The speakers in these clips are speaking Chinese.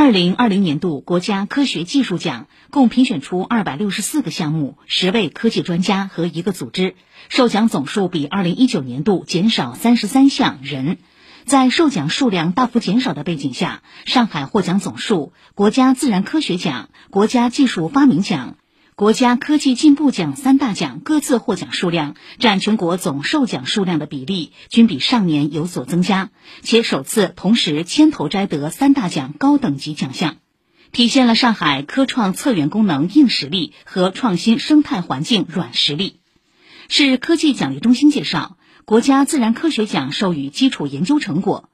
二零二零年度国家科学技术奖共评选出二百六十四个项目、十位科技专家和一个组织，受奖总数比二零一九年度减少三十三项人。在受奖数量大幅减少的背景下，上海获奖总数、国家自然科学奖、国家技术发明奖。国家科技进步奖三大奖各自获奖数量占全国总受奖数量的比例均比上年有所增加，且首次同时牵头摘得三大奖高等级奖项，体现了上海科创策源功能硬实力和创新生态环境软实力。市科技奖励中心介绍，国家自然科学奖授予基础研究成果。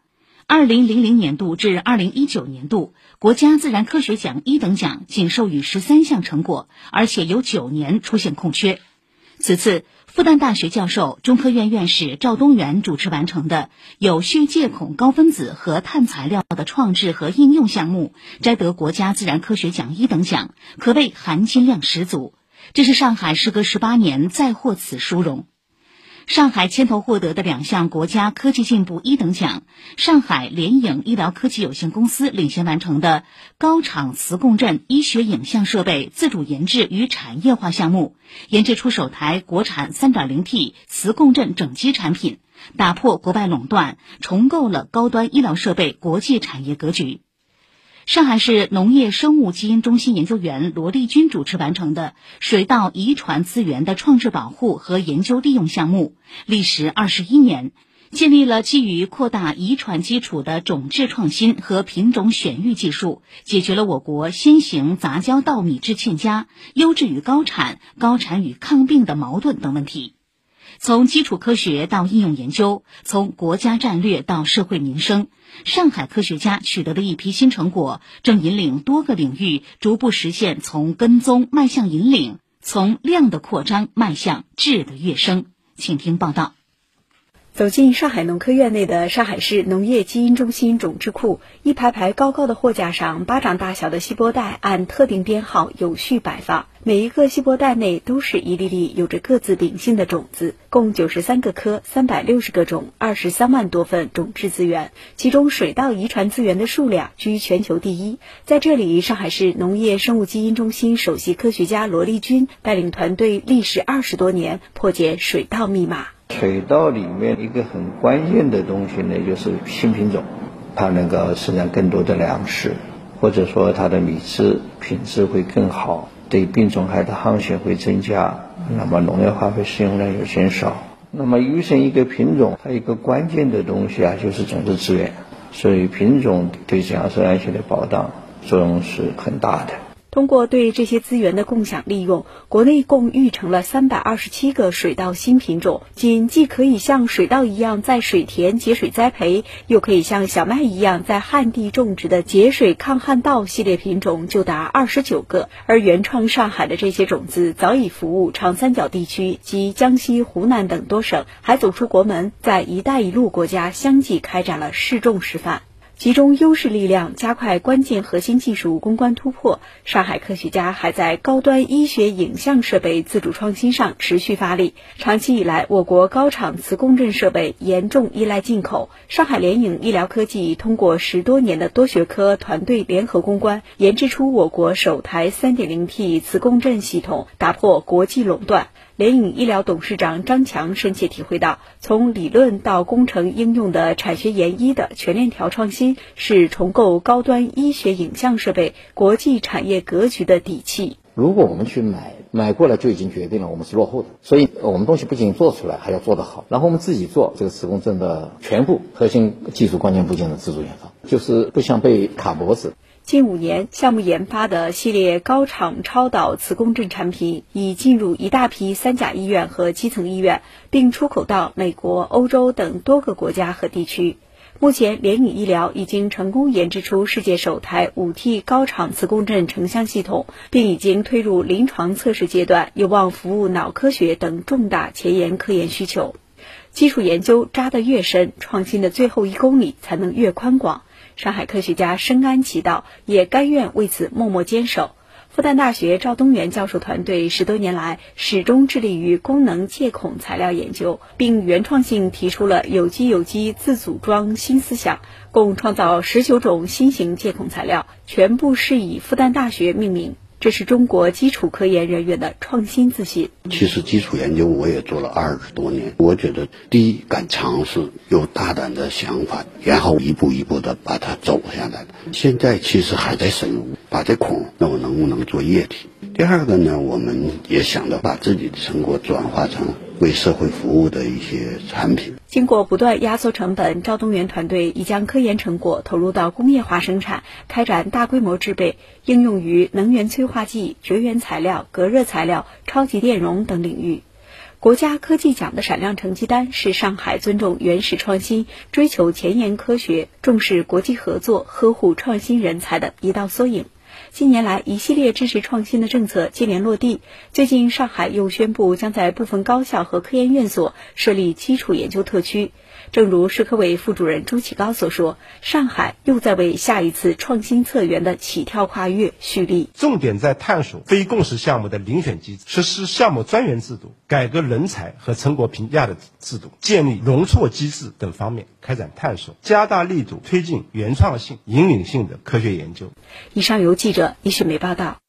二零零零年度至二零一九年度，国家自然科学奖一等奖仅授予十三项成果，而且有九年出现空缺。此次，复旦大学教授、中科院院士赵东元主持完成的有序介孔高分子和碳材料的创制和应用项目，摘得国家自然科学奖一等奖，可谓含金量十足。这是上海时隔十八年再获此殊荣。上海牵头获得的两项国家科技进步一等奖，上海联影医疗科技有限公司领先完成的高场磁共振医学影像设备自主研制与产业化项目，研制出首台国产 3.0T 磁共振整机产品，打破国外垄断，重构了高端医疗设备国际产业格局。上海市农业生物基因中心研究员罗丽君主持完成的水稻遗传资源的创制保护和研究利用项目，历时二十一年，建立了基于扩大遗传基础的种质创新和品种选育技术，解决了我国新型杂交稻米质欠佳、优质与高产、高产与抗病的矛盾等问题。从基础科学到应用研究，从国家战略到社会民生，上海科学家取得的一批新成果，正引领多个领域逐步实现从跟踪迈向引领，从量的扩张迈向质的跃升。请听报道。走进上海农科院内的上海市农业基因中心种质库，一排排高高的货架上，巴掌大小的锡箔袋按特定编号有序摆放，每一个锡箔袋内都是一粒粒有着各自秉性的种子，共九十三个科，三百六十个种，二十三万多份种质资源，其中水稻遗传资源的数量居全球第一。在这里，上海市农业生物基因中心首席科学家罗丽君带领团队，历时二十多年破解水稻密码。水稻里面一个很关键的东西呢，就是新品种，它能够生产更多的粮食，或者说它的米质品质会更好，对病虫害的항性会增加，那么农药化肥使用量有减少。那么育成一个品种，它一个关键的东西啊，就是种子资源，所以品种对粮食安全的保障作用是很大的。通过对这些资源的共享利用，国内共育成了三百二十七个水稻新品种。仅既可以像水稻一样在水田节水栽培，又可以像小麦一样在旱地种植的节水抗旱稻系列品种就达二十九个。而原创上海的这些种子早已服务长三角地区及江西、湖南等多省，还走出国门，在“一带一路”国家相继开展了试种示范。集中优势力量，加快关键核心技术攻关突破。上海科学家还在高端医学影像设备自主创新上持续发力。长期以来，我国高场磁共振设备严重依赖进口。上海联影医疗科技通过十多年的多学科团队联合攻关，研制出我国首台 3.0T 磁共振系统，打破国际垄断。联影医疗董事长张强深切体会到，从理论到工程应用的产学研一的全链条创新，是重构高端医学影像设备国际产业格局的底气。如果我们去买，买过来就已经决定了我们是落后的，所以我们东西不仅做出来，还要做得好。然后我们自己做这个磁共振的全部核心技术关键部件的自主研发，就是不想被卡脖子。近五年，项目研发的系列高场超导磁共振产品已进入一大批三甲医院和基层医院，并出口到美国、欧洲等多个国家和地区。目前，联影医疗已经成功研制出世界首台五 T 高场磁共振成像系统，并已经推入临床测试阶段，有望服务脑科学等重大前沿科研需求。基础研究扎得越深，创新的最后一公里才能越宽广。上海科学家深谙其道，也甘愿为此默默坚守。复旦大学赵东元教授团队十多年来始终致力于功能介孔材料研究，并原创性提出了有机有机自组装新思想，共创造十九种新型介孔材料，全部是以复旦大学命名。这是中国基础科研人员的创新自信。其实基础研究我也做了二十多年，我觉得第一敢尝试，有大胆的想法，然后一步一步的把它走下来。现在其实还在深入，把这孔，那我能不能做液体？第二个呢，我们也想着把自己的成果转化成为社会服务的一些产品。经过不断压缩成本，赵东元团队已将科研成果投入到工业化生产，开展大规模制备，应用于能源催化剂、绝缘材料、隔热材料、超级电容等领域。国家科技奖的闪亮成绩单是上海尊重原始创新、追求前沿科学、重视国际合作、呵护创新人才的一道缩影。近年来，一系列支持创新的政策接连落地。最近，上海又宣布将在部分高校和科研院所设立基础研究特区。正如市科委副主任朱启高所说，上海又在为下一次创新策源的起跳跨越蓄力。重点在探索非共识项目的遴选机制，实施项目专员制度，改革人才和成果评价的制度，建立容错机制等方面开展探索，加大力度推进原创性、引领性的科学研究。以上由记者李雪梅报道。